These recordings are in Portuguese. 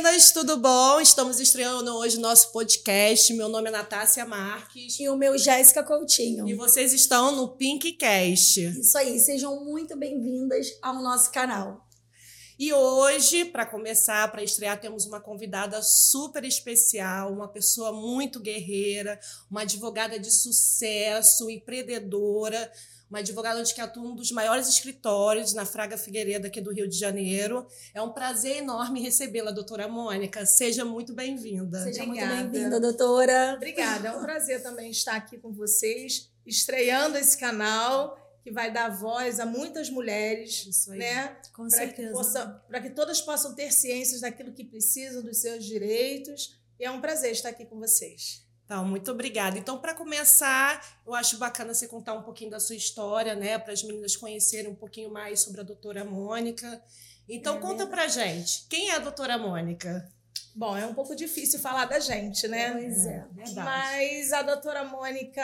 meninas, tudo bom? Estamos estreando hoje nosso podcast. Meu nome é Natácia Marques. E o meu Jéssica Coutinho. E vocês estão no Pinkcast. Isso aí, sejam muito bem-vindas ao nosso canal. E hoje, para começar, para estrear, temos uma convidada super especial, uma pessoa muito guerreira, uma advogada de sucesso, empreendedora uma advogada onde que atua um dos maiores escritórios na Fraga Figueiredo aqui do Rio de Janeiro. É um prazer enorme recebê-la, doutora Mônica. Seja muito bem-vinda. Seja Obrigada. muito bem-vinda, doutora. Obrigada. É um prazer também estar aqui com vocês, estreando esse canal que vai dar voz a muitas mulheres, Isso aí. né? Com pra certeza. Para que todas possam ter ciências daquilo que precisam, dos seus direitos. E é um prazer estar aqui com vocês. Então, muito obrigada. Então, para começar, eu acho bacana você contar um pouquinho da sua história, né, para as meninas conhecerem um pouquinho mais sobre a doutora Mônica. Então, é conta para gente, quem é a doutora Mônica? Bom, é um pouco difícil falar da gente, né? Pois é, verdade. Mas a doutora Mônica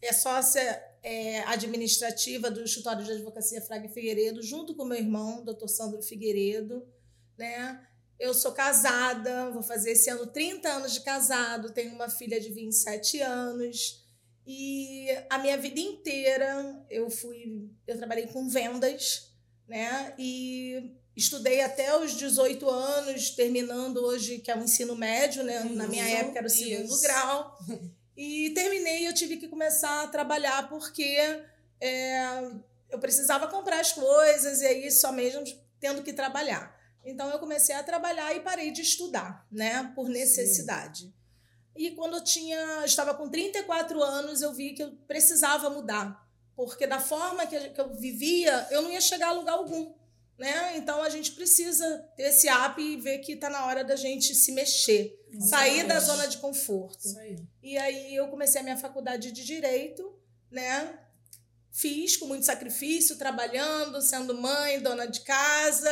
é sócia é, administrativa do escritório de advocacia Fraga Figueiredo, junto com meu irmão, doutor Sandro Figueiredo, né? Eu sou casada, vou fazer esse ano 30 anos de casado, tenho uma filha de 27 anos. E a minha vida inteira eu fui, eu trabalhei com vendas, né? E estudei até os 18 anos, terminando hoje, que é o ensino médio, né? Na minha época era o segundo isso. grau. E terminei, eu tive que começar a trabalhar porque é, eu precisava comprar as coisas e aí só mesmo tendo que trabalhar. Então eu comecei a trabalhar e parei de estudar, né, por necessidade. Sim. E quando eu tinha, estava com 34 anos, eu vi que eu precisava mudar, porque da forma que eu vivia, eu não ia chegar a lugar algum, né? Então a gente precisa ter esse app e ver que está na hora da gente se mexer, Exatamente. sair da zona de conforto. Aí. E aí eu comecei a minha faculdade de direito, né? Fiz com muito sacrifício, trabalhando, sendo mãe, dona de casa,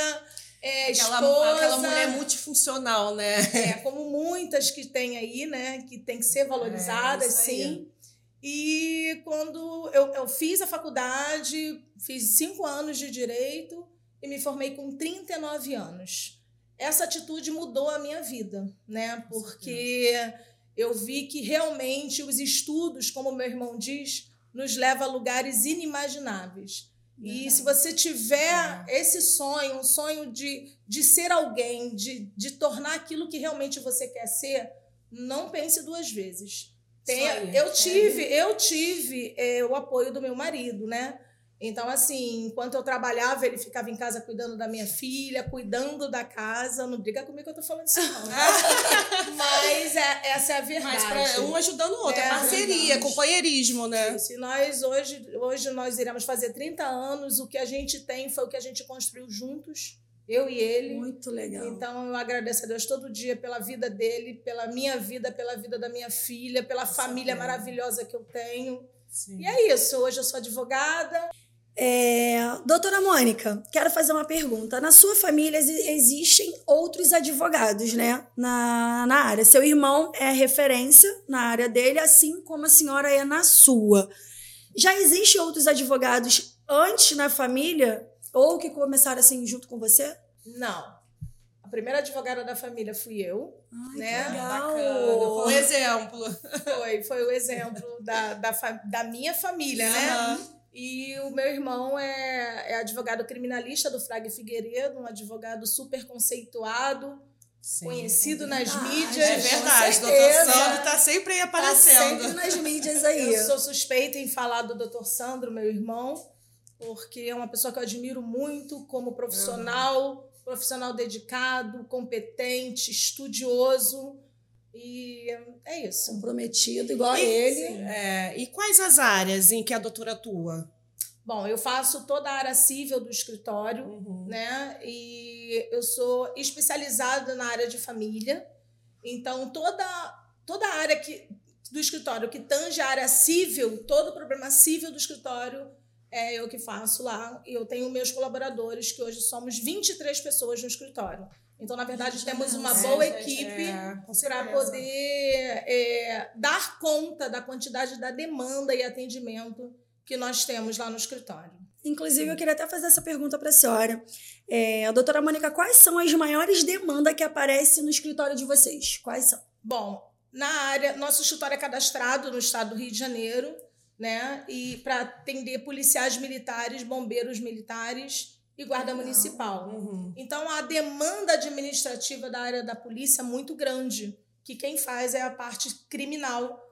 é, aquela, esposa, aquela mulher multifuncional, né? É, como muitas que tem aí, né? Que tem que ser valorizadas, é, sim. E quando eu, eu fiz a faculdade, fiz cinco anos de direito e me formei com 39 anos. Essa atitude mudou a minha vida, né? Porque eu vi que realmente os estudos, como meu irmão diz, nos leva a lugares inimagináveis. E se você tiver é. esse sonho, um sonho de, de ser alguém, de, de tornar aquilo que realmente você quer ser, não pense duas vezes. Tenha, eu é. tive, eu tive é, o apoio do meu marido, né? Então, assim, enquanto eu trabalhava, ele ficava em casa cuidando da minha filha, cuidando da casa. Não briga comigo que eu tô falando isso, não. Né? Mas é, essa é a verdade. Mas pra um ajudando o outro, é, é parceria, companheirismo, né? Se nós hoje, hoje nós iremos fazer 30 anos, o que a gente tem foi o que a gente construiu juntos. Eu e ele. Muito legal. Então eu agradeço a Deus todo dia pela vida dele, pela minha vida, pela vida da minha filha, pela Sim, família é. maravilhosa que eu tenho. Sim. E é isso. Hoje eu sou advogada. É, doutora Mônica, quero fazer uma pergunta. Na sua família existem outros advogados, né? Na, na área. Seu irmão é referência na área dele, assim como a senhora é na sua. Já existem outros advogados antes na família? Ou que começaram assim junto com você? Não. A primeira advogada da família fui eu. Ai, né? Que legal. Foi o exemplo. Foi, foi o exemplo da, da, da minha família, uhum. E o meu irmão é, é advogado criminalista do Frag Figueiredo, um advogado super conceituado, Sim, conhecido é nas mídias. É verdade, o doutor Sandro está sempre aí aparecendo. Tá sempre nas mídias aí. Eu sou suspeita em falar do doutor Sandro, meu irmão, porque é uma pessoa que eu admiro muito como profissional, uhum. profissional dedicado, competente, estudioso. E é isso. Comprometido, igual e, a ele. É, e quais as áreas em que a doutora atua? Bom, eu faço toda a área civil do escritório, uhum. né? E eu sou especializada na área de família. Então, toda, toda a área que, do escritório que tange a área civil, todo o problema civil do escritório, é eu que faço lá. E eu tenho meus colaboradores, que hoje somos 23 pessoas no escritório. Então, na verdade, temos uma boa equipe é, para poder é, dar conta da quantidade da demanda e atendimento que nós temos lá no escritório. Inclusive, eu queria até fazer essa pergunta para a senhora. É, doutora Mônica, quais são as maiores demandas que aparecem no escritório de vocês? Quais são? Bom, na área, nosso escritório é cadastrado no estado do Rio de Janeiro, né? E para atender policiais militares, bombeiros militares e guarda municipal. Uhum. Então a demanda administrativa da área da polícia é muito grande, que quem faz é a parte criminal,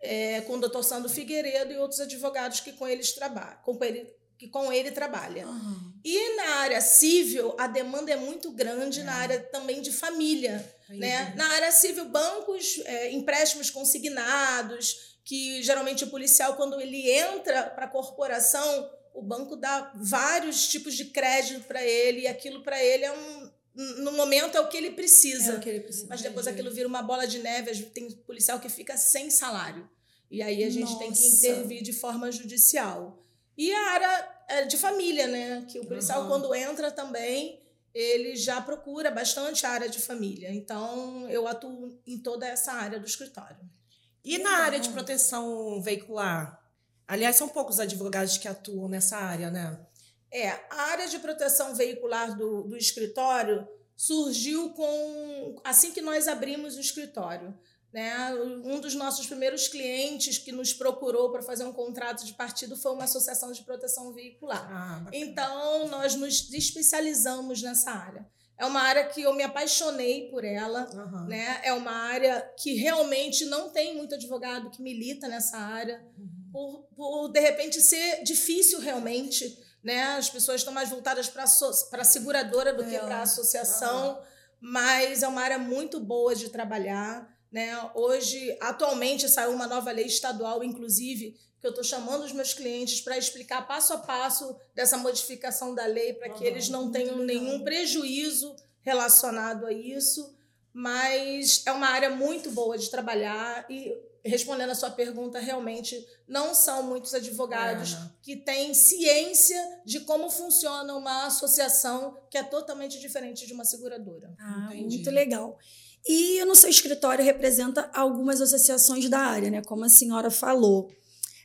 é, com o doutor Sandro Figueiredo e outros advogados que com eles trabalham, com ele, que com ele trabalha. Uhum. E na área civil, a demanda é muito grande na área também de família. Né? Na área civil, bancos, é, empréstimos consignados, que geralmente o policial, quando ele entra para a corporação, o banco dá vários tipos de crédito para ele, e aquilo para ele é um. No momento é o que ele precisa. É que ele precisa. Mas depois aquilo vira uma bola de neve, tem policial que fica sem salário. E aí a gente tem que Nossa. intervir de forma judicial. E a área é, de família, né? Que o policial, Aham. quando entra também, ele já procura bastante a área de família. Então, eu atuo em toda essa área do escritório. E na área de proteção veicular? Aliás, são poucos advogados que atuam nessa área, né? É, a área de proteção veicular do, do escritório surgiu com assim que nós abrimos o escritório. Né? Um dos nossos primeiros clientes que nos procurou para fazer um contrato de partido foi uma associação de proteção veicular. Ah. Então, nós nos especializamos nessa área. É uma área que eu me apaixonei por ela. Aham. Né? É uma área que realmente não tem muito advogado que milita nessa área, por, por de repente ser difícil realmente. Né? As pessoas estão mais voltadas para a seguradora do que É. para a associação, mas é uma área muito boa de trabalhar. Né? Hoje, atualmente, saiu uma nova lei estadual, inclusive, que eu estou chamando os meus clientes para explicar passo a passo dessa modificação da lei, para que eles não tenham legal. nenhum prejuízo relacionado a isso. Mas é uma área muito boa de trabalhar e respondendo a sua pergunta, realmente não são muitos advogados É. que têm ciência de como funciona uma associação que é totalmente diferente de uma seguradora. Ah, Entendi. muito legal. E no seu escritório representa algumas associações da área, né? Como a senhora falou.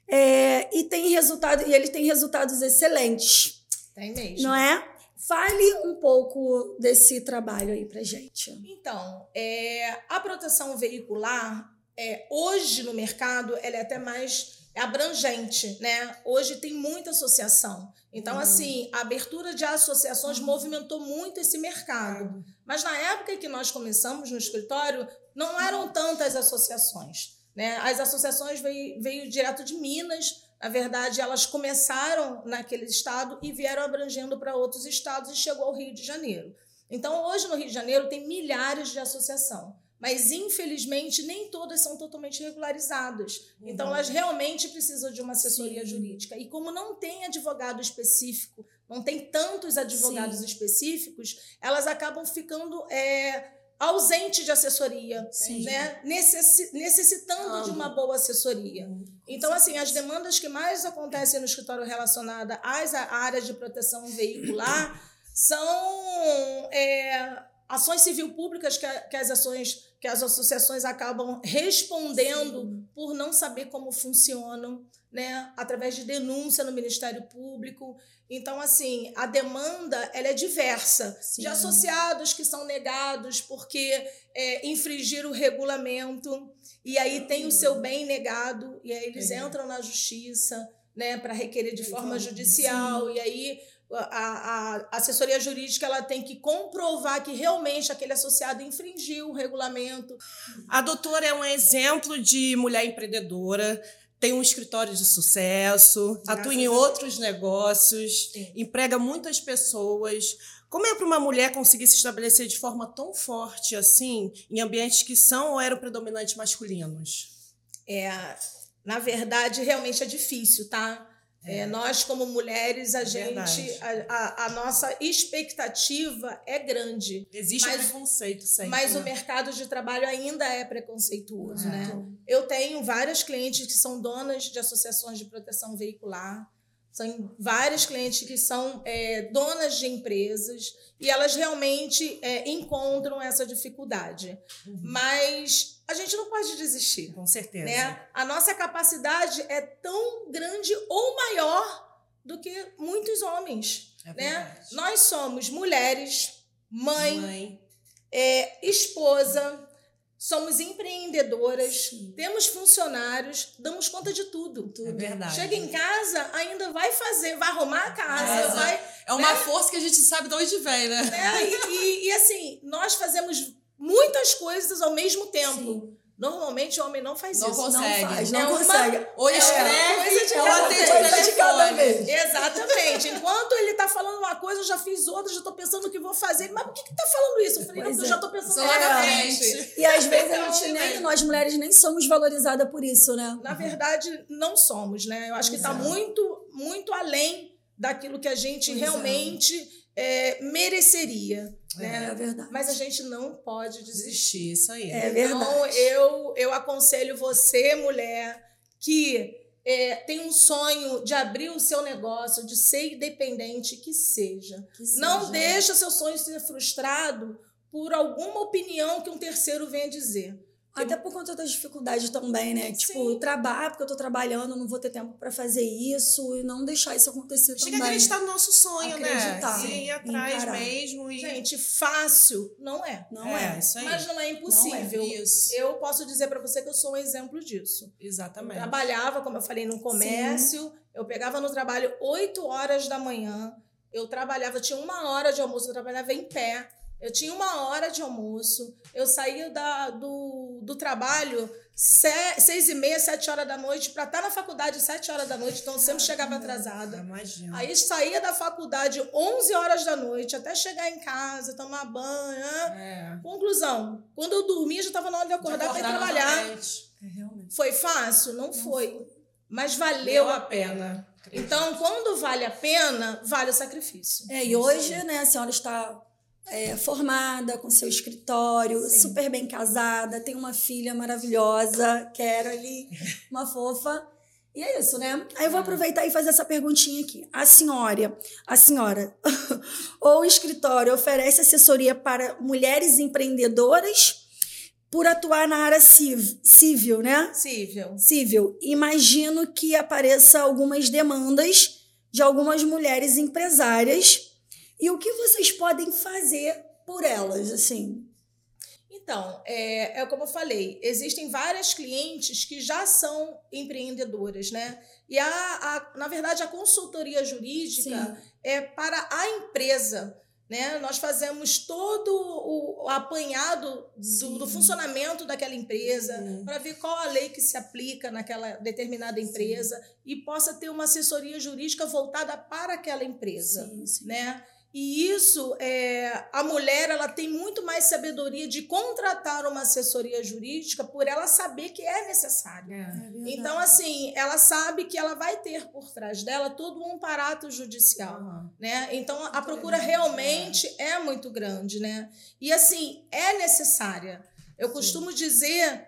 É, e tem resultado, e ele tem resultados excelentes, Tem mesmo. não é? Fale um pouco desse trabalho aí pra gente. Então, é, a proteção veicular, é, hoje no mercado, ela é até mais abrangente, né? Hoje tem muita associação. Então, Uhum. assim, a abertura de associações movimentou muito esse mercado. Mas na época que nós começamos no escritório, não eram tantas associações. Né? As associações veio, veio direto de Minas. Na verdade, elas começaram naquele estado e vieram abrangendo para outros estados e chegou ao Rio de Janeiro. Então, hoje no Rio de Janeiro tem milhares de associação, mas infelizmente nem todas são totalmente regularizadas. Então, Uhum. elas realmente precisam de uma assessoria Sim. jurídica. E como não tem advogado específico, não tem tantos advogados Sim. específicos, elas acabam ficando é, ausentes de assessoria, Sim. né? Necessi- necessitando de uma boa assessoria. Então, assim, as demandas que mais acontecem no escritório relacionada às áreas de proteção veicular são é, ações civil públicas que, que as ações, que as associações acabam respondendo por não saber como funcionam, né? Através de denúncia no Ministério Público. Então, assim, a demanda ela é diversa. Sim. De associados que são negados porque é, infringiram o regulamento e aí tem o seu bem negado e aí eles Entendi. entram na justiça, né, para requerer de forma judicial e aí a, a assessoria jurídica ela tem que comprovar que realmente aquele associado infringiu o regulamento. A doutora é um exemplo de mulher empreendedora, tem um escritório de sucesso, Graças atua em outros negócios, Sim. emprega muitas pessoas. Como é para uma mulher conseguir se estabelecer de forma tão forte assim em ambientes que são ou eram predominantes masculinos? É, na verdade, realmente é difícil, tá? É, nós, como mulheres, a É gente. A, a- a nossa expectativa é grande. Existe Mas- preconceito sempre. Mas o né? mercado de trabalho ainda é preconceituoso, É. né? Eu tenho várias clientes que são donas de associações de proteção veicular, são várias clientes que são é, donas de empresas e elas realmente é, encontram essa dificuldade. Uhum. Mas a gente não pode desistir. Com certeza. Né? A nossa capacidade é tão grande ou maior do que muitos homens. É né? Nós somos mulheres, mãe, Mãe. é, esposa, somos empreendedoras, Sim. temos funcionários, damos conta de tudo. É verdade. Chega em casa, ainda vai fazer, vai arrumar a casa, É, vai. É uma Né? força que a gente sabe de onde vem, né? né? E, e- e, assim, nós fazemos muitas coisas ao mesmo tempo. Sim. Normalmente o homem não faz Não isso. consegue. Não faz, É não uma- consegue. Ou É escreve, de ou atende Coisa de cada vez. Exatamente. Enquanto ele tá falando uma coisa, eu já fiz outra, já tô pensando o que vou fazer. Mas por que, que tá falando isso? Eu falei, não, eu é. já tô pensando lá na frente. E às vezes a gente Então, nem, nós mulheres nem somos valorizadas por isso, né? Na verdade, não somos, né? Eu acho que é. muito, muito além daquilo que a gente Pois é. realmente é, mereceria, É, né? verdade. Mas a gente não pode desistir. Desistir, isso aí. É Então, verdade. eu, eu aconselho você, mulher, que é, tem um sonho de abrir o seu negócio, de ser independente, que seja. Que seja. Não deixa seu sonho ser frustrado por alguma opinião que um terceiro venha dizer. Até por conta das dificuldades também, né? Tipo, Sim. eu trabalho porque eu tô trabalhando, não vou ter tempo pra fazer isso e não deixar isso acontecer Chega a também. acreditar no nosso sonho, Acreditar. né? E ir atrás Encarar. mesmo. E... Gente, fácil não é. Não é. é, isso aí. Mas não é impossível. Isso. Eu posso dizer para você que eu sou um exemplo disso. Eu Exatamente. trabalhava, como eu falei, no comércio. Eu pegava no trabalho 8 horas da manhã. Eu trabalhava, eu tinha uma hora de almoço, eu trabalhava em pé. Eu tinha uma hora de almoço. Eu saía da, do, do trabalho se- seis e meia, sete horas da noite, para estar na faculdade sete horas da noite, então eu sempre chegava atrasada. Imagina. Aí saía da faculdade 11 horas da noite, até chegar em casa, tomar banho. É. Conclusão, quando eu dormia já estava na hora de acordar para ir trabalhar. É, realmente. Foi fácil? Não, Não foi. Mas valeu Deu a pena. Acredito. Então, quando vale a pena, vale o sacrifício. É, e hoje, né, a senhora está é, formada, com seu escritório, Sim. super bem casada, tem uma filha maravilhosa, Caroline, uma fofa. E é isso, né? Aí eu vou aproveitar e fazer essa perguntinha aqui. A senhora, a senhora, ou o escritório oferece assessoria para mulheres empreendedoras por atuar na área civ- civil, né? Possível. civil, imagino que apareça algumas demandas de algumas mulheres empresárias. E o que vocês podem fazer por elas, assim? Então, é, é como eu falei, existem várias clientes que já são empreendedoras, né? E a, a, na verdade, a consultoria jurídica é para a empresa. Né? Nós fazemos todo o, apanhado do, Sim. do funcionamento daquela empresa Sim. para ver qual a lei que se aplica naquela determinada empresa e possa ter uma assessoria jurídica voltada para aquela empresa Sim, sim. né? E isso, é, a mulher ela tem muito mais sabedoria de contratar uma assessoria jurídica por ela saber que é necessário. É. É verdade. Então, assim, ela sabe que ela vai ter por trás dela todo um aparato judicial. Aham. Né? Então, a procura realmente é muito grande. Né? E, assim, é necessária. Eu costumo dizer,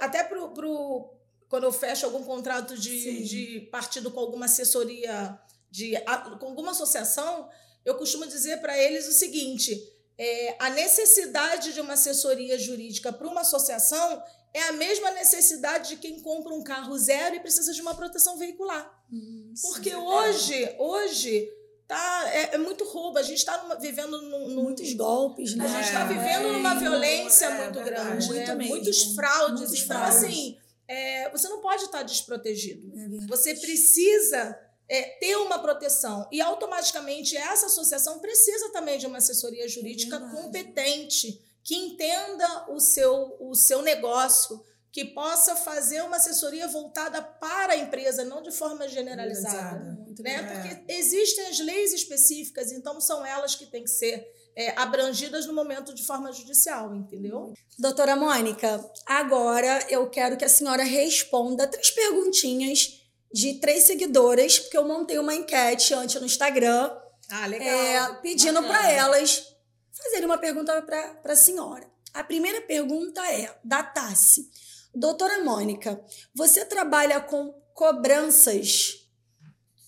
até pro, pro, quando eu fecho algum contrato Sim. de, de partido com alguma assessoria, de, com alguma associação, eu costumo dizer para eles o seguinte: é, a necessidade de uma assessoria jurídica para uma associação é a mesma necessidade de quem compra um carro zero e precisa de uma proteção veicular. Hum, sim. Porque hoje, hoje tá, é, é muito roubo. A gente está vivendo num, num- Muitos golpes, né? a gente está É, vivendo numa é, violência é muito grande, Muito né? mesmo. muitos fraudes. Muitos então, fraudes. assim, é, você não pode estar desprotegido. É verdade. Você precisa é, ter uma proteção. E automaticamente essa associação precisa também de uma assessoria jurídica verdade. competente, que entenda o seu, o seu negócio, que possa fazer uma assessoria voltada para a empresa, não de forma generalizada. Generalizada. Muito Né? bem. Porque existem as leis específicas, então são elas que têm que ser é, abrangidas no momento de forma judicial, entendeu? Doutora Mônica, agora eu quero que a senhora responda três perguntinhas de três seguidoras, porque eu montei uma enquete antes no Instagram, Ah, é, pedindo para elas fazerem uma pergunta para a senhora. A primeira pergunta é da Tassi. Doutora Mônica, você trabalha com cobranças?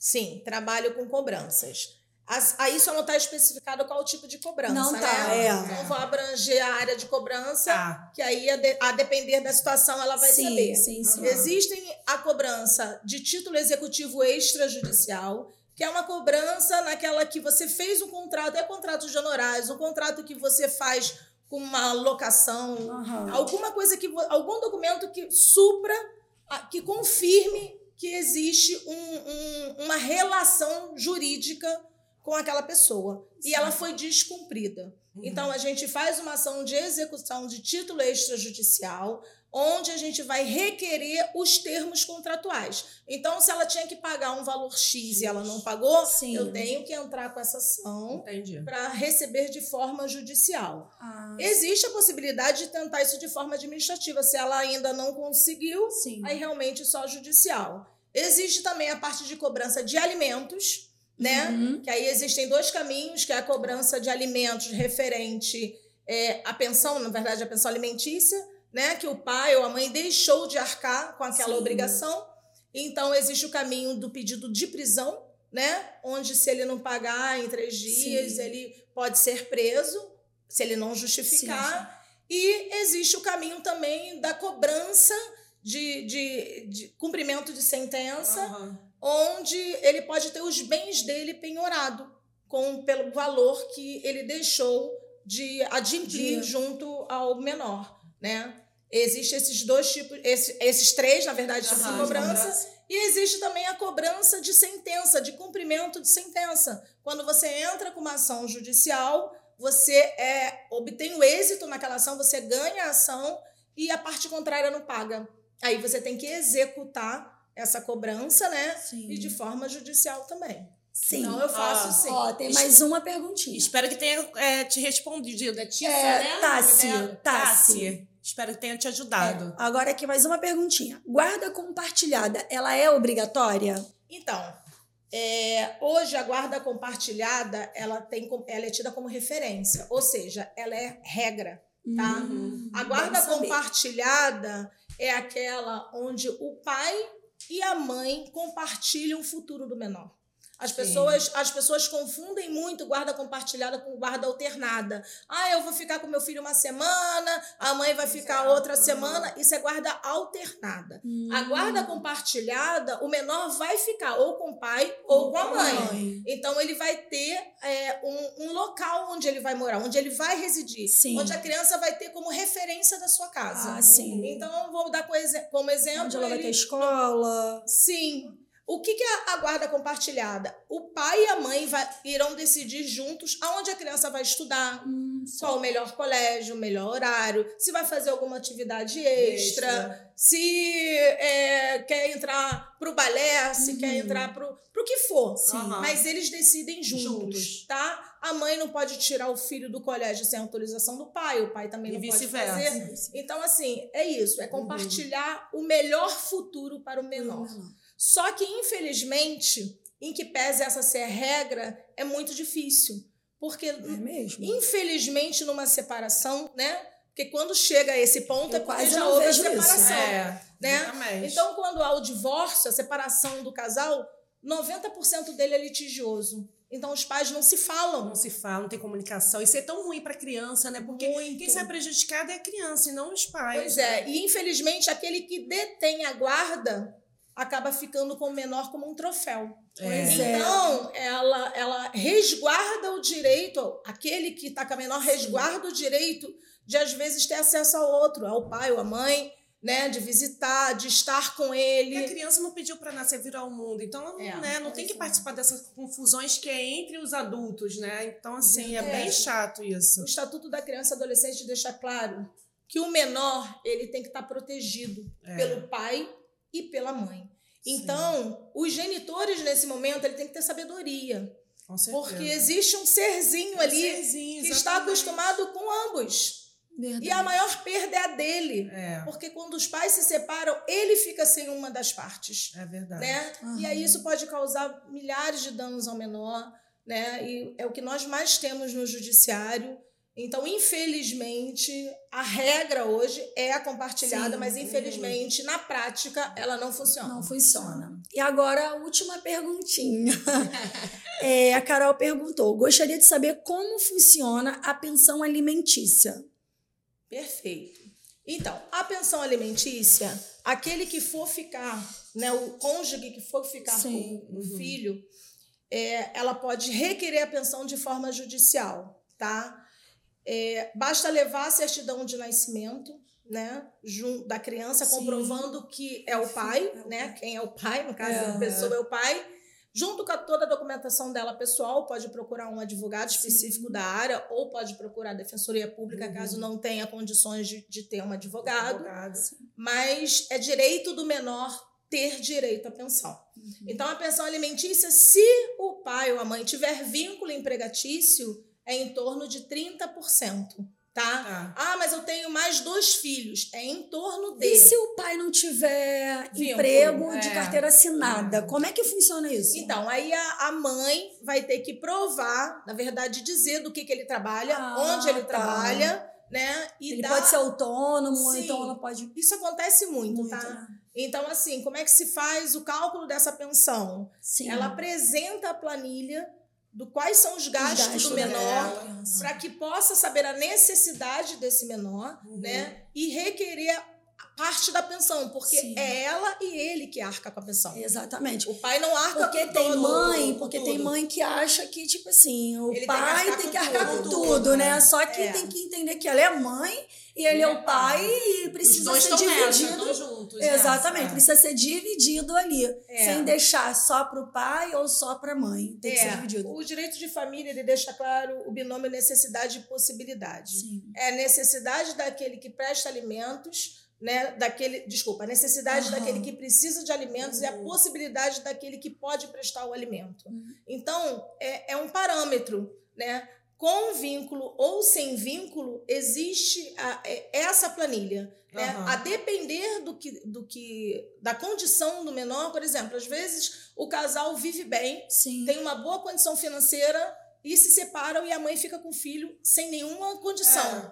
Sim, trabalho com cobranças. As- aí só não está especificado qual o tipo de cobrança, Não né? tá, é. Então vou abranger a área de cobrança, Tá. que aí, a, de- a depender da situação, ela vai sim, saber. sim, sim. Existem a cobrança de título executivo extrajudicial, que é uma cobrança naquela que você fez um contrato, é contrato de honorários, um contrato que você faz com uma locação, Aham. alguma coisa que algum documento que supra, que confirme que existe um- um- uma relação jurídica com aquela pessoa e ela foi descumprida. Então a gente faz uma ação de execução de título extrajudicial, onde a gente vai requerer os termos contratuais. Então, se ela tinha que pagar um valor X e ela não pagou, Sim. eu tenho que entrar com essa ação para receber de forma judicial. Ah, Existe a possibilidade de tentar isso de forma administrativa. Se ela ainda não conseguiu, sim. aí realmente só judicial. Existe também a parte de cobrança de alimentos, né? Uhum. Que aí existem dois caminhos, que é a cobrança de alimentos referente é, à pensão, na verdade, a pensão alimentícia, né? Que o pai ou a mãe deixou de arcar com aquela Sim. obrigação. Então, existe o caminho do pedido de prisão, né? Onde, se ele não pagar em três dias, Sim. ele pode ser preso, se ele não justificar. E existe o caminho também da cobrança de, de, de cumprimento de sentença, Aham. Onde ele pode ter os bens dele penhorado com pelo valor que ele deixou de De- junto ao menor, né? Existem esses dois tipos, esses, esses três, na verdade, tipos de cobrança. E existe também a cobrança de sentença, de cumprimento de sentença. Quando você entra com uma ação judicial, você é, obtém o êxito naquela ação, você ganha a ação e a parte contrária não paga. Aí você tem que executar essa cobrança, né? Sim. E de forma judicial também. Sim. Então eu faço Ah. sim. Ó, tem mais uma perguntinha. Espero que tenha é, te respondido. É Tissa, É, né? Tassi. Espero que tenha te ajudado. Agora aqui mais uma perguntinha. Guarda compartilhada, ela é obrigatória? Então, é, hoje a guarda compartilhada ela, tem, com- ela é tida como referência, ou seja, ela é regra. Tá. Hum, A guarda compartilhada é aquela onde o pai e a mãe compartilham o futuro do menor. As Sim. pessoas, as pessoas confundem muito guarda compartilhada com guarda alternada. Ah, eu vou ficar com meu filho uma semana, a mãe vai ficar outra semana. Isso é guarda alternada. Hum. A guarda compartilhada, o menor vai ficar ou com o pai ou com a mãe. Então ele vai ter é, um, um local onde ele vai morar, onde ele vai residir, Sim. onde a criança vai ter como referência da sua casa. Ah, sim. Então vou dar como exe- como exemplo. Onde ela vai ele- ter escola. Sim. O que, que é a guarda compartilhada? O pai e a mãe vai- irão decidir juntos aonde a criança vai estudar, Hum, qual o melhor colégio, o melhor horário, se vai fazer alguma atividade extra, Extra. se é, quer entrar pro balé, se Uhum. quer entrar pro, pro que for. Aham. Mas eles decidem juntos, Juntos. tá? A mãe não pode tirar o filho do colégio sem autorização do pai, o pai também E não pode fazer. Então, assim, é isso. Uhum. É compartilhar o melhor futuro para o menor. Só que, infelizmente, em que pese essa ser a regra, é muito difícil. Porque, É mesmo? infelizmente, numa separação, né? Porque quando chega a esse ponto Eu é porque quase já não houve a separação. É, né? Então, quando há o divórcio, a separação do casal, 90% dele é litigioso. Então, os pais não se falam. não se fala, não tem comunicação. Isso é tão ruim para criança, né? Porque Muito. quem sai prejudicado é a criança e não os pais. Pois né? é, e infelizmente aquele que detém a guarda acaba ficando com o menor como um troféu. Pois é. Então, ela, ela resguarda o direito, aquele que está com a menor resguarda o direito de, às vezes, ter acesso ao outro, ao pai ou à mãe, né? De visitar, de estar com Porque a ele. criança não pediu para nascer vir ao mundo, então ela não, É, né, não tem que é. participar dessas confusões que é entre os adultos, né? Então, assim, é, É. bem chato isso. O Estatuto da Criança e Adolescente deixa claro que o menor ele tem que estar protegido É. pelo pai e pela mãe. Sim. Então, os genitores, nesse momento, ele tem que ter sabedoria. Porque existe um serzinho ali Serzinho, que está acostumado com ambos. Verdade. E a maior perda é a dele. É, Porque quando os pais se separam, ele fica sem uma das partes. é verdade. Né? Aham. E aí isso pode causar milhares de danos ao menor. Né? E é o que nós mais temos no judiciário. Então, infelizmente, a regra hoje é a compartilhada, Sim. mas infelizmente, na prática, ela não funciona. Não funciona. E agora a última perguntinha. É, a Carol perguntou: gostaria de saber como funciona a pensão alimentícia. Perfeito. Então, a pensão alimentícia, aquele que for ficar, né, o cônjuge que for ficar Sim. com o filho, é, ela pode requerer a pensão de forma judicial, tá? É, basta levar a certidão de nascimento, né, da criança, Sim. comprovando que é o pai, É o né? Quem é o pai, no caso, É. a pessoa é o pai. Junto com toda a documentação dela pessoal, pode procurar um advogado específico da área ou pode procurar a Defensoria Pública, Uhum. caso não tenha condições de, de ter um advogado. Advogado. Mas é direito do menor ter direito à pensão. Uhum. Então, a pensão alimentícia, se o pai ou a mãe tiver vínculo empregatício, é em torno de 30%. Tá? Tá. Ah, mas eu tenho mais dois filhos. É em torno de. E se o pai não tiver Vínculo, emprego de é. carteira assinada? Como é que funciona isso? Então, aí a, a mãe vai ter que provar, na verdade, dizer do que, que ele trabalha, Ah, onde ele tá. trabalha, né? E Ele dar- pode ser autônomo, ou Sim. então ela pode. Isso acontece muito, Muito, tá? né? Então, assim, como é que se faz o cálculo dessa pensão? Sim. Ela apresenta a planilha do quais são os gastos, gastos do menor, para que possa saber a necessidade desse menor, Uhum. né? E requerer a parte da pensão, porque Sim. é ela e ele que arca com a pensão. Exatamente. O pai não arca Porque com tem todo- mãe, com porque tudo. tem mãe que acha que, tipo assim, o Ele tem que pai arcar tem com que arcar com tudo, tudo, né? né? Só que É. tem que entender que ela é mãe e ele é o pai e Os precisa dois ser estão nessa, dividido. estão juntos. Exatamente, nessa. precisa ser dividido ali, É. sem deixar só pro pai ou só pra mãe. Tem que ser É, dividido. o direito de família ele deixa claro o binômio necessidade e possibilidade. Sim. É a necessidade daquele que presta alimentos, né? Daquele, desculpa, a necessidade Aham. daquele que precisa de alimentos e a Uhum. possibilidade daquele que pode prestar o alimento. Uhum. Então, é, é um parâmetro, né? Com vínculo ou sem vínculo, existe a- é- essa planilha. Né? Aham. A depender do que, do que. da condição do menor, por exemplo, às vezes o casal vive bem, Sim. tem uma boa condição financeira e se separam e a mãe fica com o filho sem nenhuma condição. É.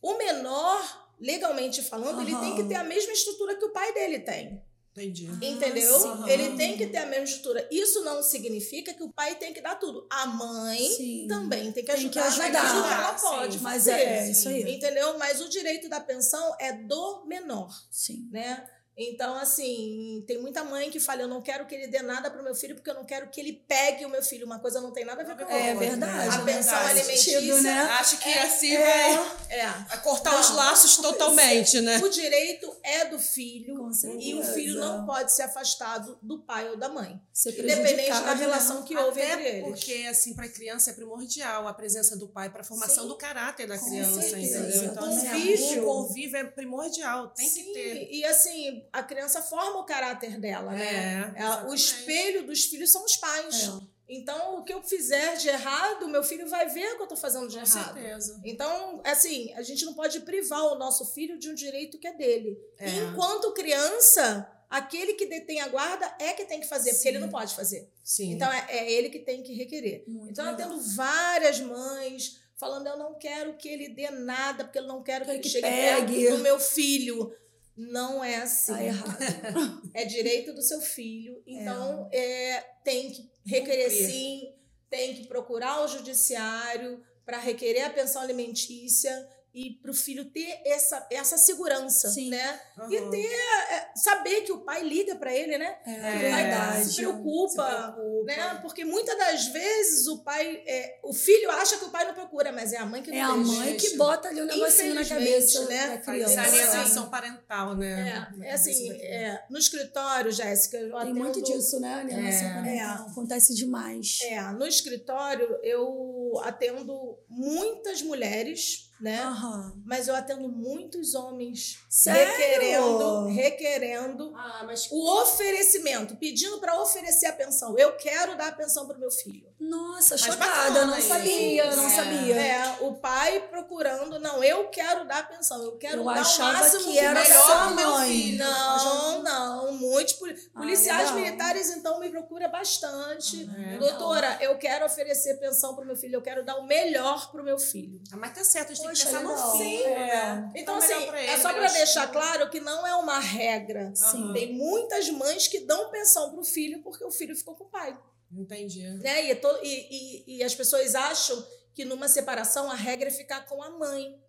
O menor, legalmente falando, ele Aham. tem que ter a mesma estrutura que o pai dele tem. Entendi. Entendeu? sim. Ele tem que ter a mesma estrutura. Isso não significa que o pai tem que dar tudo. A mãe Sim. também tem que Tem que ajudar. ajudar. ela Sim, pode Mas fazer. é, é isso aí. Entendeu? Mas o direito da pensão é do menor Sim. né? Então, assim, tem muita mãe que fala: eu não quero que ele dê nada pro meu filho porque eu não quero que ele pegue o meu filho. Uma coisa não tem nada a ver com a outra. É verdade. A né? pensão alimentícia. sentido, né? Acho que assim É. vai, É. vai cortar os Não. laços totalmente, né? O direito é do filho e o filho não pode ser afastado do pai ou da mãe. Independente da né? relação que houve entre eles. porque, assim, para a criança é primordial a presença do pai para a formação Sim. do caráter da Com criança, certeza. entendeu? Então, assim, Convívio. o convívio é primordial, tem Sim, que ter. E assim, a criança forma o caráter dela, né? É, É, o espelho dos filhos são os pais. É. Então, o que eu fizer de errado, meu filho vai ver o que eu tô fazendo de Com errado. certeza. Então, assim, a gente não pode privar o nosso filho de um direito que é dele. É. Enquanto criança, aquele que detém a guarda é que tem que fazer, porque Sim. ele não pode fazer. Sim. Então, é, é ele que tem que requerer. Muito então, eu legal. tendo várias mães falando, eu não quero que ele dê nada, porque eu não quero que Quero ele que chegue pegue. perto do meu filho. Não é assim. Tá errado. É direito do seu filho. Então, é, tem que requerer sim, tem que procurar o judiciário para requerer a pensão alimentícia e para o filho ter essa, essa segurança, Sim. né? Aham. E ter, é, saber que o pai liga para ele, né? É, É, verdade. se preocupa, Se preocupa. né? Porque muitas das vezes o pai, é, o filho acha que o pai não procura, mas é a mãe que não É a deixa. mãe que bota ali o negocinho na cabeça né? da criança. alienação parental, né? É, é assim, é, no escritório, Jéssica, eu Tem muito disso, né? Alienação É. parental. Acontece demais. É, no escritório eu atendo muitas mulheres, né? Aham. Mas eu atendo muitos homens Sério? requerendo, requerendo Ah, mas o oferecimento, pedindo para oferecer a pensão. Eu quero dar a pensão para o meu filho. Nossa, Mas chocada. Não isso. sabia, não É. sabia. É, o pai procurando, não, eu quero dar a pensão, eu quero Eu dar o achava máximo que era melhor só mãe. filho. Não, não, muitos poli- Ah, policiais legal. militares então me procura bastante. É. Doutora, eu quero oferecer pensão pro meu filho, eu quero dar o melhor pro meu filho. Ah, mas tá certo, a gente tem no filho, Sim. né? Então, Tá assim, é ele, só melhor para deixar claro que não é uma regra. Sim. Tem muitas mães que dão pensão pro filho porque o filho ficou com o pai. Entendi. Né? E, é to- e- e- e as pessoas acham que numa separação a regra é ficar com a mãe.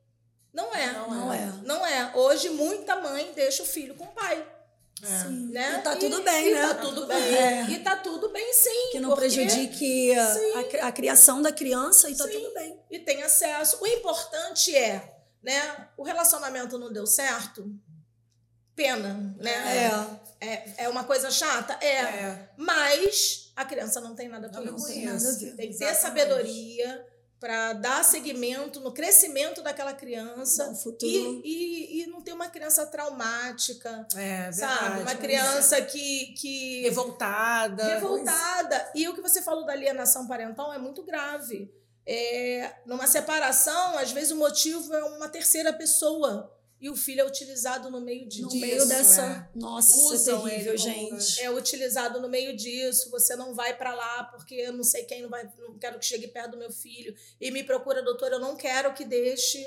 Não é. Não Não é. Não é. Hoje, muita mãe deixa o filho com o pai. É. Sim. Né? E tá tudo bem, e né? Tá tudo bem. É. E tá tudo bem, sim. Que não porque- prejudique a, a cri- a criação da criança e tá Sim. tudo bem. E tem acesso. O importante é, né? O relacionamento não deu certo. Pena, né? É. É, é uma coisa chata? É. É. Mas a criança não tem nada Nada isso. com a isso. ver. Tem que ter Exatamente. sabedoria para dar seguimento no crescimento daquela criança No futuro. e, e, e não ter uma criança traumática, É, sabe? verdade. Uma criança que, que revoltada. revoltada. E o que você falou da alienação parental é muito grave. É, numa separação, às vezes o motivo é uma terceira pessoa e o filho é utilizado no meio disso. No meio dessa. é. Nossa, isso Usam é terrível, gente. é utilizado no meio disso. Você não vai para lá porque eu não sei quem não vai, não quero que chegue perto do meu filho e me procura, doutor, eu não quero que deixe,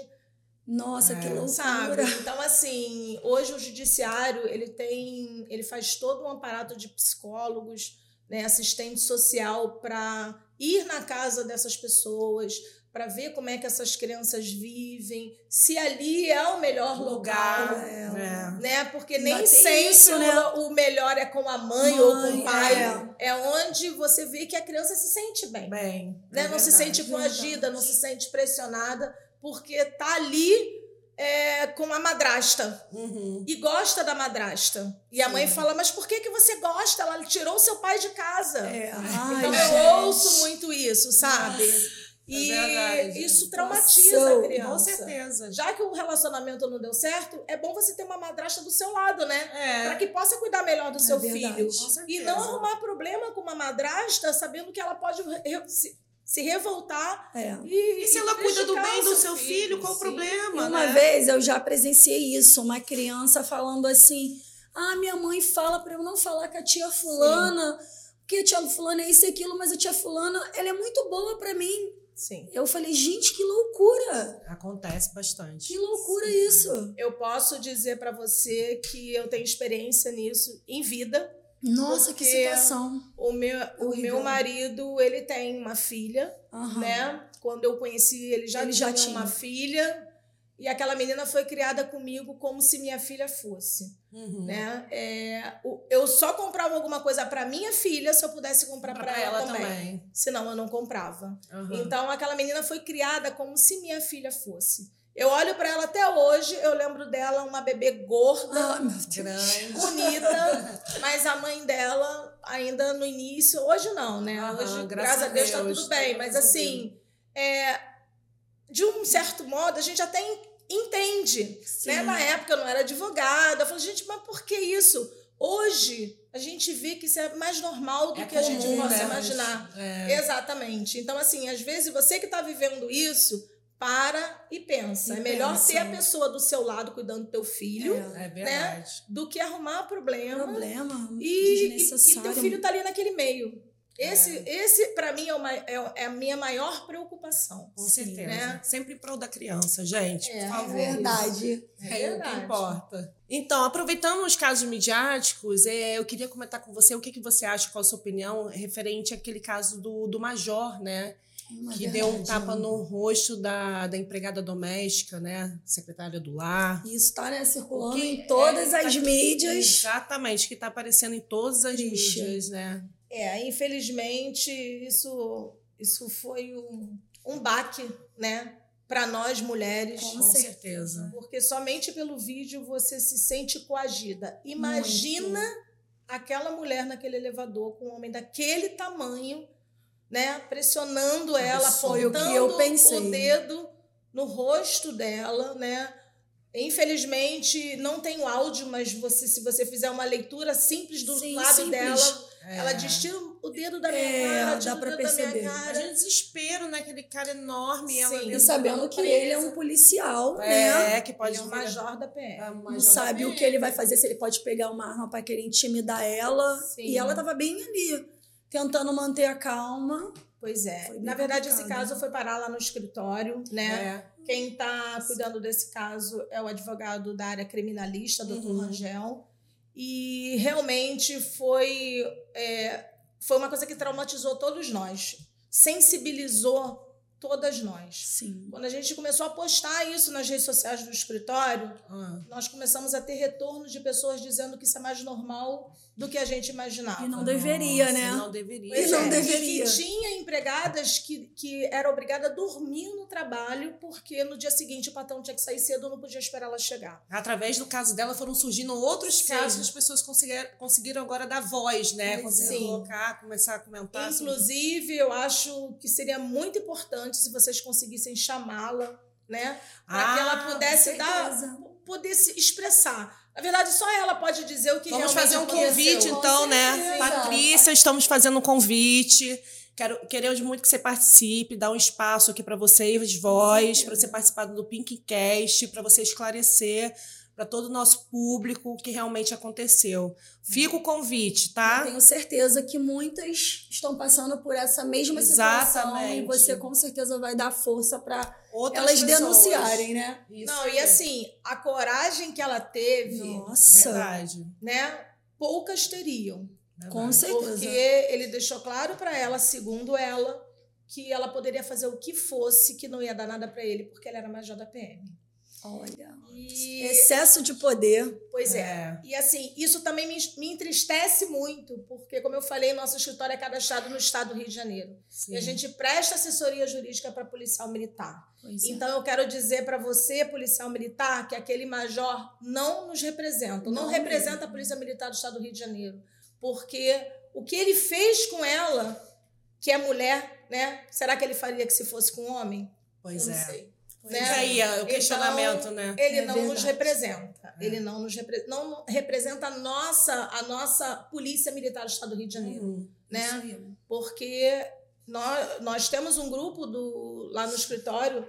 Nossa, que É. loucura. sabe? Então assim, hoje o judiciário ele tem, ele faz todo um aparato de psicólogos, né, assistente social para ir na casa dessas pessoas, para ver como é que essas crianças vivem, se ali é o melhor lugar, lugar. É. Né? Porque nem sempre isso, né? o, melhor é com a mãe, ou com Mãe, o pai. é. É. onde você vê que a criança se sente bem. Bem. né? é não se verdade. sente coagida, não se sente pressionada, porque tá ali é, com a madrasta. Uhum. E gosta da madrasta. E a mãe fala, mas por que, que você gosta? Ela tirou seu pai de casa. É. Ai, Então gente. eu ouço muito isso, sabe? E verdade. isso traumatiza Nossa, a criança. Com certeza. Já que o relacionamento não deu certo, é bom você ter uma madrasta do seu lado, né? É. Para que possa cuidar melhor do seu verdade. filho. Com certeza. E não arrumar problema com uma madrasta, sabendo que ela pode se, se revoltar. É. E, E se ela cuida do bem o do seu filho, qual o sim. problema? E uma né? vez eu já presenciei isso, uma criança falando assim: "Ah, minha mãe fala para eu não falar com a tia fulana, porque a tia fulana é isso e aquilo, mas a tia fulana, ela é muito boa para mim". Sim. Eu falei: "Gente, que loucura! Acontece bastante. Que loucura isso!" Eu posso dizer para você que eu tenho experiência nisso em vida. Nossa, que situação. O meu, o meu marido, ele tem uma filha, Aham. né? Quando eu conheci ele já Ele tinha já uma tinha. filha. E aquela menina foi criada comigo como se minha filha fosse. Uhum. né? É, eu só comprava alguma coisa para minha filha se eu pudesse comprar Pra para ela, também. Senão eu não comprava. Uhum. Então aquela menina foi criada como se minha filha fosse. Eu olho para ela até hoje, eu lembro dela uma bebê gorda. Grande. bonita, mas a mãe dela ainda no início, hoje não, né? Aham, hoje, graças graças a Deus, tá Deus, tudo bem, mas assim, é, de um certo modo, a gente até en- entende. Né? Na época eu não era advogada. Eu falei, gente, mas por que isso? Hoje a gente vê que isso é mais normal do É que a gente comum, possa né? imaginar. É. Exatamente. Então, assim, às vezes você que está vivendo isso, para e pensa. E é melhor pensa. ter a pessoa do seu lado cuidando do teu filho É. É verdade. do que arrumar problema. Problema E, e, e teu filho tá ali naquele meio. Esse, É. esse para mim, é, uma, é, é a minha maior preocupação. Com Sim, certeza. né? Sempre em prol da criança, gente. É, por É favor. verdade. É É, o que verdade. importa. Então, aproveitando os casos midiáticos, é, eu queria comentar com você o que, que você acha, qual a sua opinião, referente àquele caso do, do Major, né? Uma que deu um verdade. tapa no rosto da, da empregada doméstica, né? Secretária do lar. Isso tá, né, circulando em todas é- as tá- mídias. Exatamente, que está aparecendo em todas as Triste. mídias, né? É, infelizmente, isso, isso foi um, um baque, né? Para nós mulheres. Com Com certeza. Porque somente pelo vídeo você se sente coagida. Imagina aquela mulher naquele elevador com um homem daquele tamanho, né? Pressionando ela, Absurdo. Foi o que apontando eu pensei. o dedo no rosto dela, né? Infelizmente, não tem o áudio, mas você, se você fizer uma leitura simples do Sim, lado simples. dela, É. ela diz: tira o dedo da minha É, cara, dá tira o pra dedo da minha perceber. cara. Imagina o desespero, né? Aquele cara enorme. ela Sim. E sabendo que ele é um policial, né? É, que pode Ele é o virar- major da PM. é, o Não major sabe o que ele vai fazer, se ele pode pegar uma arma para querer intimidar ela. Sim. E ela tava bem ali, tentando manter a calma. Pois é. Na verdade, esse complicado. caso foi parar lá no escritório, né? É. Quem está cuidando desse caso é o advogado da área criminalista, doutor Uhum. Rangel. E realmente foi, é, foi uma coisa que traumatizou todos nós. Sensibilizou todas nós. Sim. Quando a gente começou a postar isso nas redes sociais do escritório, Ah, nós começamos a ter retorno de pessoas dizendo que isso é mais normal do que a gente imaginava. E não deveria, nossa, né? Não deveria. E não é, deveria. E que tinha empregadas que, que era obrigada a dormir no trabalho porque no dia seguinte o patrão tinha que sair cedo, não podia esperar ela chegar. Através do caso dela foram surgindo outros Sim. casos que as pessoas conseguiram, conseguiram agora dar voz, né? Conseguiram Sim. colocar, começar a comentar. sobre- Inclusive, eu acho que seria muito importante se vocês conseguissem chamá-la, né? Para que Ah, ela pudesse dar, certeza. poder se expressar. Na verdade, só ela pode dizer o que Vamos fazer um convite, então, né? Patrícia, estamos fazendo um convite. Quero, queremos muito que você participe, dar um espaço aqui para vocês, voz, para você participar do Pinkcast, para você esclarecer para todo o nosso público o que realmente aconteceu. Fica o convite, Eu tá? tenho certeza que muitas estão passando por essa mesma situação Exatamente. e você com certeza vai dar força para Outras elas pessoas. denunciarem, né? Isso Não, e aí. assim, a coragem que ela teve, Nossa, Verdade. né? Poucas teriam. com verdade. certeza. Porque ele deixou claro para ela, segundo ela, que ela poderia fazer o que fosse, que não ia dar nada para ele, porque ela era major da PM. Olha, E, excesso de poder. pois é. É. E assim, isso também me, me entristece muito, porque, como eu falei, nosso escritório é cadastrado no estado do Rio de Janeiro. Sim. E a gente presta assessoria jurídica para policial militar. Pois é. Então, eu quero dizer para você, policial militar, que aquele major não nos representa, não, Não representa a Polícia Militar do Estado do Rio de Janeiro. Porque o que ele fez com ela, que é mulher, né? Será que ele faria que se fosse com homem? Pois Eu não é. sei. Né? Fica aí ó, o Então, questionamento, né? Ele É não nos verdade. representa. É. Ele não nos repre- não representa a nossa, a nossa Polícia Militar do Estado do Rio de Janeiro. Hum, né? Isso aí. porque nós, nós temos um grupo do, lá no escritório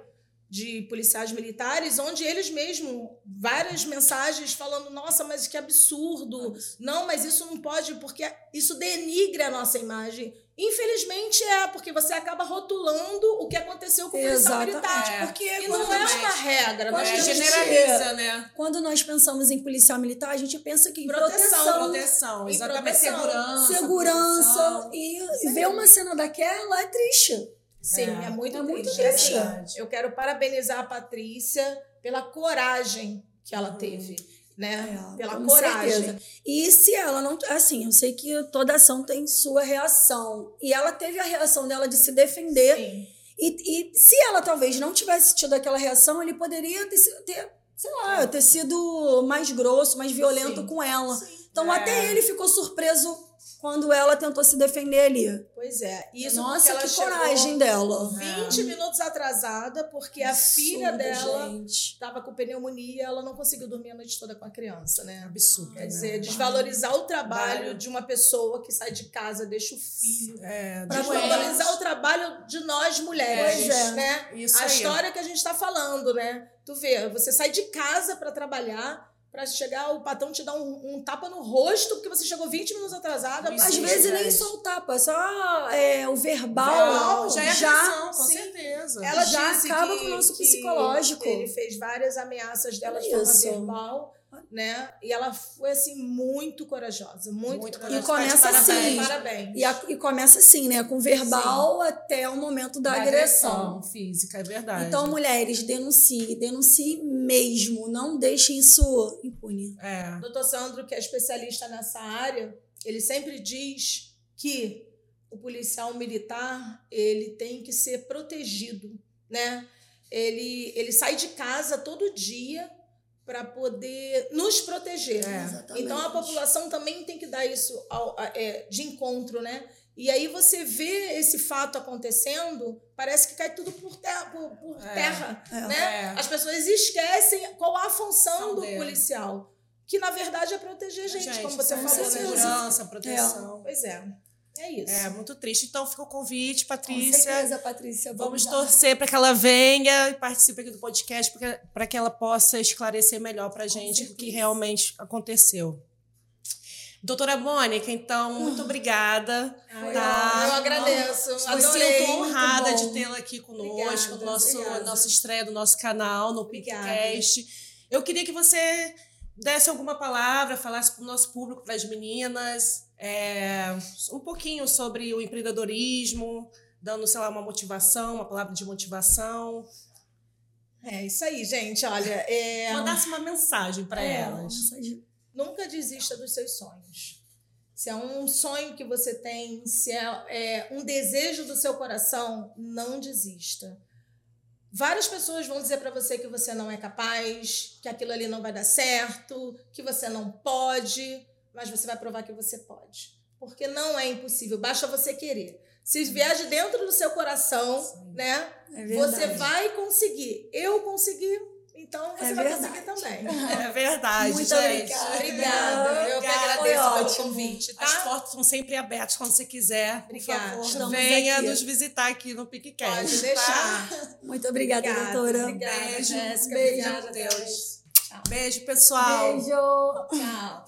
de policiais militares, onde eles mesmos, várias mensagens falando, nossa, mas que absurdo, não, mas isso não pode, porque isso denigra a nossa imagem. Infelizmente é, porque você acaba rotulando o que aconteceu com o policial militar. É. Porque E não é nós- uma regra. Nós É, gente- generaliza, né? Quando nós pensamos em policial militar, a gente pensa que em Proteção, proteção, Proteção, exatamente. proteção. Segurança. segurança. proteção. E, e ver uma cena daquela é triste. Sim, É. é, muito É muito triste. triste. Assim, eu quero parabenizar a Patrícia pela coragem que ela Uhum. teve, né? É, pela coragem. certeza. E se ela não. Assim, eu sei que toda ação tem sua reação. E ela teve a reação dela de se defender. Sim. E, e se ela talvez não tivesse tido aquela reação, ele poderia ter, ter sei lá, ter sido mais grosso, mais violento Sim. com ela. Sim. Então É. até ele ficou surpreso quando ela tentou se defender ali. Pois é. Isso Nossa, que coragem dela. 20 minutos atrasada, porque a filha Absurdo, dela estava com pneumonia e ela não conseguiu dormir a noite toda com a criança, né? Absurdo. Quer né? dizer, desvalorizar o trabalho Trabalho. de uma pessoa que sai de casa, deixa o filho. É, Pra. Desvalorizar o trabalho de nós mulheres, Pois é. né? Isso a aí. história que a gente está falando, né? Tu vê, você sai de casa para trabalhar, para chegar, o patrão te dá um, um tapa no rosto, porque você chegou 20 minutos atrasada. Às Sim, vezes nem só o tapa, só é, o verbal, Verbal, já é já agressão, com sim. certeza. Ela Já acaba que, com o nosso psicológico. Ele fez várias ameaças dela de forma verbal, né? E ela foi assim muito corajosa, muito, Muito corajosa. E começa Parabéns, assim. Parabéns. E, a- e começa assim, né? Com verbal até o momento da, Da agressão. física, é verdade. Então, mulheres, denuncie, denuncie mesmo. Não deixem isso impune. é. Doutor Sandro, que é especialista nessa área, ele sempre diz que o policial militar ele tem que ser protegido, né? Ele, ele sai de casa todo dia para poder nos proteger. É. Então a população também tem que dar isso ao- a- é, de encontro, né? E aí você vê esse fato acontecendo, parece que cai tudo por terra, por, por É. terra, É. né? É. As pessoas esquecem qual a função Função do dele. policial, que na verdade é proteger gente, como você falou, né? Segurança, proteção. Pois é, é isso. É, muito triste. Então fica o convite, Com Patrícia. certeza, Patrícia. Vamos lá. torcer para que ela venha e participe aqui do podcast para que ela possa esclarecer melhor para a gente o que realmente aconteceu. Doutora Mônica, então, muito obrigada. Ah, eu- Tá. Eu agradeço, adorei. sinto honrada de tê-la aqui conosco, Obrigada, no nosso, obrigada. estreia do nosso canal, no Obrigada. Pinkcast. Eu queria que você desse alguma palavra, falasse para o nosso público, para as meninas, é, um pouquinho sobre o empreendedorismo dando, sei lá, uma motivação, uma palavra de motivação. É isso aí, gente. Olha, é... mandasse uma mensagem para É, elas. mensagem- nunca desista dos seus sonhos. Se é um sonho que você tem, se é, é um desejo do seu coração, não desista. Várias pessoas vão dizer para você que você não é capaz, que aquilo ali não vai dar certo, que você não pode, mas você vai provar que você pode. Porque não é impossível, basta você querer. Se vier de dentro do seu coração, né? É Você vai conseguir. Eu consegui, então você É vai verdade. conseguir também. É verdade, Muito gente. obrigada. Obrigada. Eu que agradeço pelo convite, tá? As portas são sempre abertas quando você quiser. Por Obrigada. favor, Estamos venha aqui. nos visitar aqui no PicCast. Pode tá? deixar. Muito obrigada, Obrigada, doutora. Obrigada, Beijo, Jéssica. beijo. Obrigada, Deus. Deus. Beijo, pessoal. Beijo. Tchau.